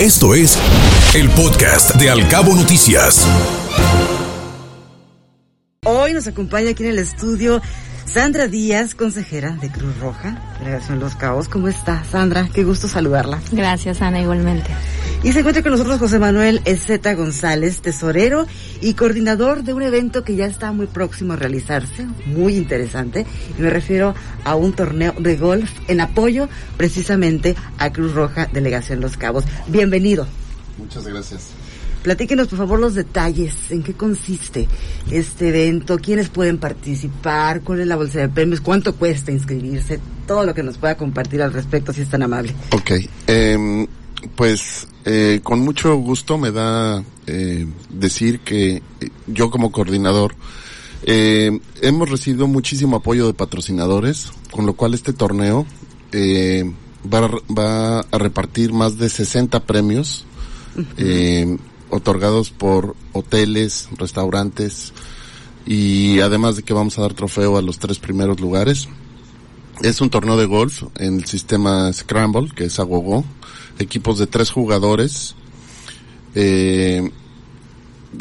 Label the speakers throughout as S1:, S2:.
S1: Esto es el podcast de Alcabo Noticias.
S2: Hoy nos acompaña aquí en el estudio Sandra Díaz, consejera de Cruz Roja, Delegación Los Cabos. ¿Cómo está, Sandra? Qué gusto saludarla.
S3: Gracias, Ana, igualmente.
S2: Y se encuentra con nosotros José Manuel Ezeta González, tesorero y coordinador de un evento que ya está muy próximo a realizarse, muy interesante. Y me refiero a un torneo de golf en apoyo precisamente a Cruz Roja, Delegación Los Cabos. Bienvenido.
S4: Muchas gracias.
S2: Platíquenos, por favor, los detalles. ¿En qué consiste este evento? ¿Quiénes pueden participar? ¿Cuál es la bolsa de premios? ¿Cuánto cuesta inscribirse? Todo lo que nos pueda compartir al respecto, si es tan amable.
S4: Ok. Eh, pues eh, con mucho gusto me da eh, decir que yo como coordinador eh, hemos recibido muchísimo apoyo de patrocinadores, con lo cual este torneo eh, va, va, a repartir más de 60 premios. eh, otorgados por hoteles, restaurantes y además de que vamos a dar trofeo a los tres primeros lugares. Es un torneo de golf en el sistema Scramble, que es Agogo, equipos de tres jugadores, eh,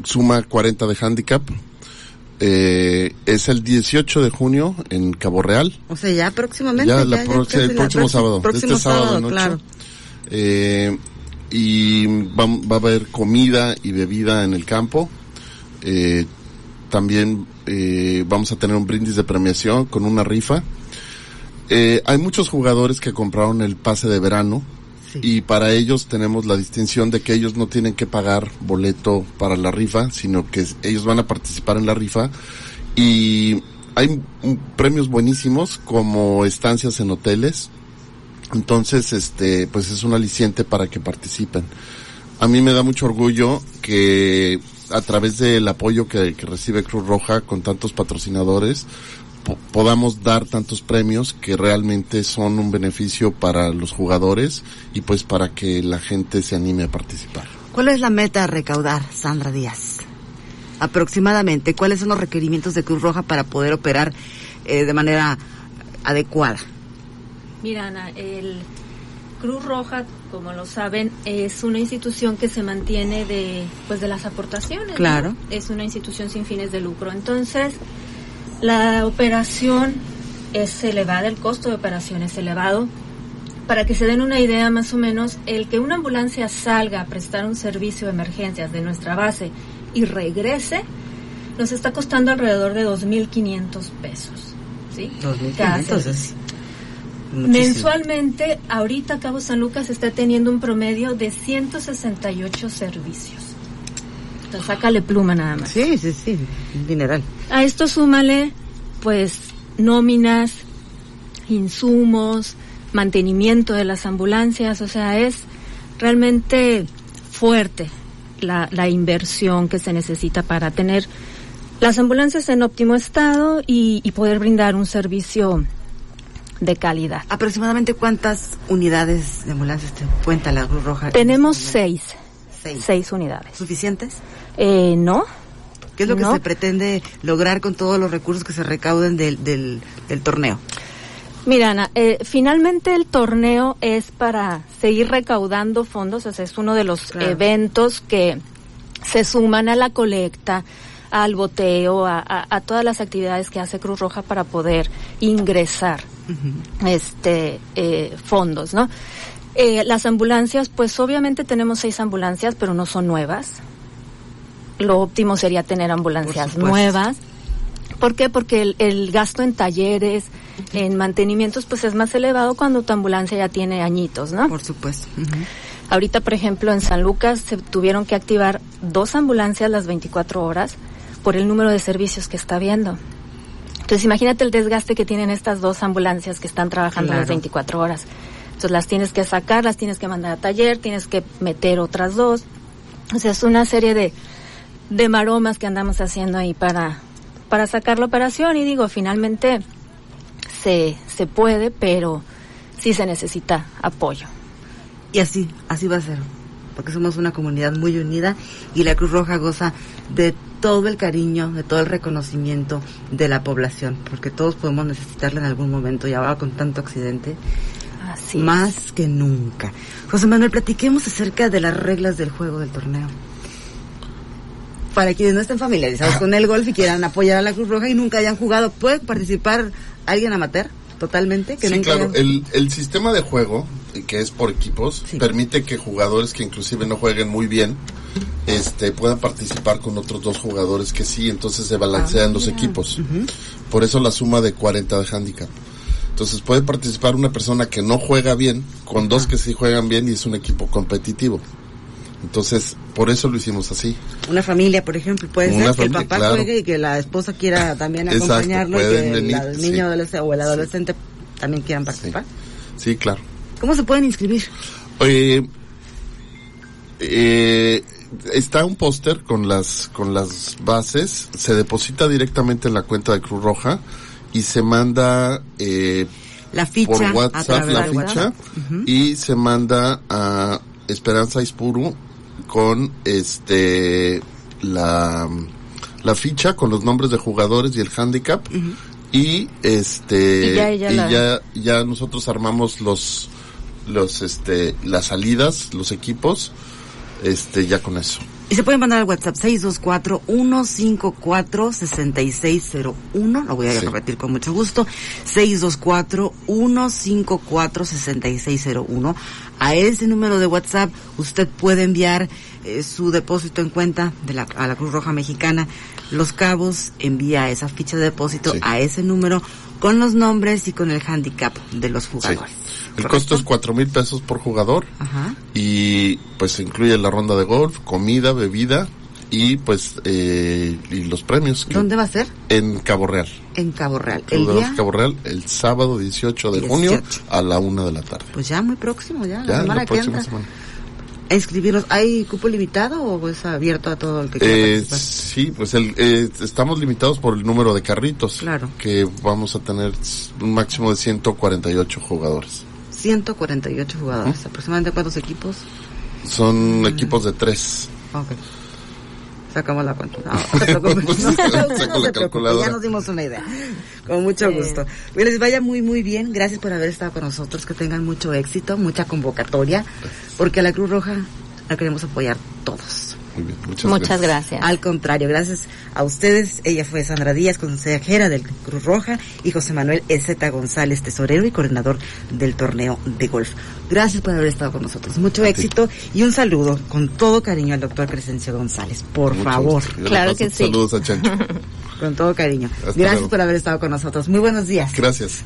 S4: suma 40 de handicap. Eh, es el 18 de junio en Cabo Real.
S2: O sea, ya próximamente.
S4: Ya,
S2: ya,
S4: la
S2: ya
S4: pro-
S2: casi
S4: el
S2: la
S4: próximo sábado,
S2: próximo
S4: este sábado,
S2: sábado,
S4: noche.
S2: claro.
S4: Eh, y va, va a haber comida y bebida en el campo. Eh, también eh, vamos a tener un brindis de premiación con una rifa. Eh, hay muchos jugadores que compraron el pase de verano Y para ellos tenemos la distinción de que ellos no tienen que pagar boleto para la rifa, sino que ellos van a participar en la rifa y hay premios buenísimos como estancias en hoteles. Entonces, este, pues es un aliciente para que participen. A mí me da mucho orgullo que a través del apoyo que recibe Cruz Roja con tantos patrocinadores, po- podamos dar tantos premios que realmente son un beneficio para los jugadores y pues para que la gente se anime a participar.
S2: ¿Cuál es la meta a recaudar, Sandra Díaz? Aproximadamente, ¿cuáles son los requerimientos de Cruz Roja para poder operar eh, de manera adecuada?
S3: Mira, Ana, el Cruz Roja, como lo saben, es una institución que se mantiene de, pues, de las aportaciones. ¿no?
S2: Claro.
S3: Es una institución sin fines de lucro. Entonces, la operación es elevada, el costo de operación es elevado. Para que se den una idea más o menos, el que una ambulancia salga a prestar un servicio de emergencias de nuestra base y regrese, nos está costando alrededor de 2.500 pesos. ¿sí? Cada
S2: 2.500
S3: servicio.
S2: es.
S3: Mensualmente, ahorita Cabo San Lucas está teniendo un promedio de 168 servicios. Sácale pluma nada más.
S2: Sí, sí, sí, un dineral.
S3: A esto súmale, pues, nóminas, insumos, mantenimiento de las ambulancias, o sea, es realmente fuerte la, la inversión que se necesita para tener las ambulancias en óptimo estado y, y poder brindar un servicio de calidad.
S2: ¿Aproximadamente cuántas unidades de ambulancias te cuenta la Cruz Roja?
S3: Tenemos
S2: este
S3: seis,
S2: Seis.
S3: seis unidades.
S2: ¿Suficientes?
S3: Eh, no,
S2: ¿Qué es lo que se pretende lograr con todos los recursos que se recauden del, del, del torneo?
S3: Mira, Ana, eh, finalmente el torneo es para seguir recaudando fondos, o sea, es uno de los
S2: Claro.
S3: eventos que se suman a la colecta, al boteo, a, a- a todas las actividades que hace Cruz Roja para poder ingresar este eh, fondos, ¿no? Eh, las ambulancias, pues obviamente tenemos seis ambulancias, pero no son nuevas. Lo óptimo sería tener ambulancias nuevas. ¿Por qué? Porque el, el gasto en talleres, en mantenimientos, pues es más elevado cuando tu ambulancia ya tiene añitos, ¿no?
S2: Por supuesto.
S3: Ahorita, por ejemplo, en San Lucas se tuvieron que activar dos ambulancias las 24 horas por el número de servicios que está habiendo. Entonces, imagínate el desgaste que tienen estas dos ambulancias que están trabajando las
S2: Claro.
S3: 24 horas. Entonces, las tienes que sacar, las tienes que mandar a taller, tienes que meter otras dos. O sea, es una serie de, de maromas que andamos haciendo ahí para, para sacar la operación. Y digo, finalmente se, se puede, pero sí se necesita apoyo.
S2: Y así, así va a ser. Porque somos una comunidad muy unida y la Cruz Roja goza de todo el cariño, de todo el reconocimiento de la población. Porque todos podemos necesitarla en algún momento y ahora con tanto accidente.
S3: Así
S2: más que nunca. José Manuel, platiquemos acerca de las reglas del juego del torneo. Para quienes no estén familiarizados con el golf y quieran apoyar a la Cruz Roja y nunca hayan jugado, ¿puede participar alguien amateur? Totalmente.
S4: Que sí, claro. El, el, sistema de juego, que es por equipos, permite que jugadores que inclusive no jueguen muy bien, este, puedan participar con otros dos jugadores que sí, entonces se balancean ah, los equipos. Por eso la suma de 40 de handicap. Entonces puede participar una persona que no juega bien con dos que sí juegan bien y es un equipo competitivo. Entonces, por eso lo hicimos así.
S2: Una familia, por ejemplo, puede ser que el papá juegue y que la esposa quiera también acompañarlo y que el niño adolescente o el adolescente también quieran participar.
S4: Sí. claro.
S2: ¿Cómo se pueden inscribir?
S4: Eh, está un póster con las con las bases, se deposita directamente en la cuenta de Cruz Roja y se manda eh,
S2: la ficha
S4: por WhatsApp la ficha y se manda a Esperanza Ispuru con este la la ficha con los nombres de jugadores y el handicap y este y, ya, ya, nosotros armamos los los este las salidas los equipos este ya con eso
S2: y se pueden mandar al WhatsApp 624-154-6601. Lo voy a repetir con mucho gusto. 624-154-6601. A ese número de WhatsApp usted puede enviar eh, su depósito en cuenta de la, a la Cruz Roja Mexicana. Los Cabos envía esa ficha de depósito a ese número con los nombres y con el handicap de los jugadores.
S4: El costo es cuatro mil pesos por jugador y pues incluye la ronda de golf, comida, bebida y pues eh, y los premios.
S2: ¿Dónde va a ser?
S4: En Cabo Real.
S2: En Cabo Real. ¿El día?
S4: Cabo Real el sábado 18 de junio a la una de la tarde.
S2: Pues ya muy próximo, ya, la semana que entra. inscribirnos. ¿Hay cupo limitado o es abierto a todo el que quiera
S4: eh, Sí, pues el, eh, estamos limitados por el número de carritos.
S2: Claro.
S4: Que vamos a tener un máximo de 148 jugadores.
S2: 148 jugadores. ¿Aproximadamente cuántos equipos?
S4: Son mm. equipos de tres.
S2: Ok. Sacamos la cuenta. No, Ya nos dimos una idea. Con mucho gusto. Que les vaya muy, muy bien. Gracias por haber estado con nosotros. Que tengan mucho éxito, mucha convocatoria. Porque a la Cruz Roja la queremos apoyar todos.
S3: Muchas, gracias.
S2: Al contrario, gracias a ustedes. Ella fue Sandra Díaz, consejera del Cruz Roja, y José Manuel Ezeta González, tesorero y coordinador del torneo de golf. Gracias por haber estado con nosotros. Mucho éxito y un saludo con todo cariño al doctor Crescencio González. Por favor.
S3: Claro que sí.
S4: Saludos a Chancho.
S2: con todo cariño. Gracias por haber estado con nosotros. Muy buenos días.
S4: Gracias.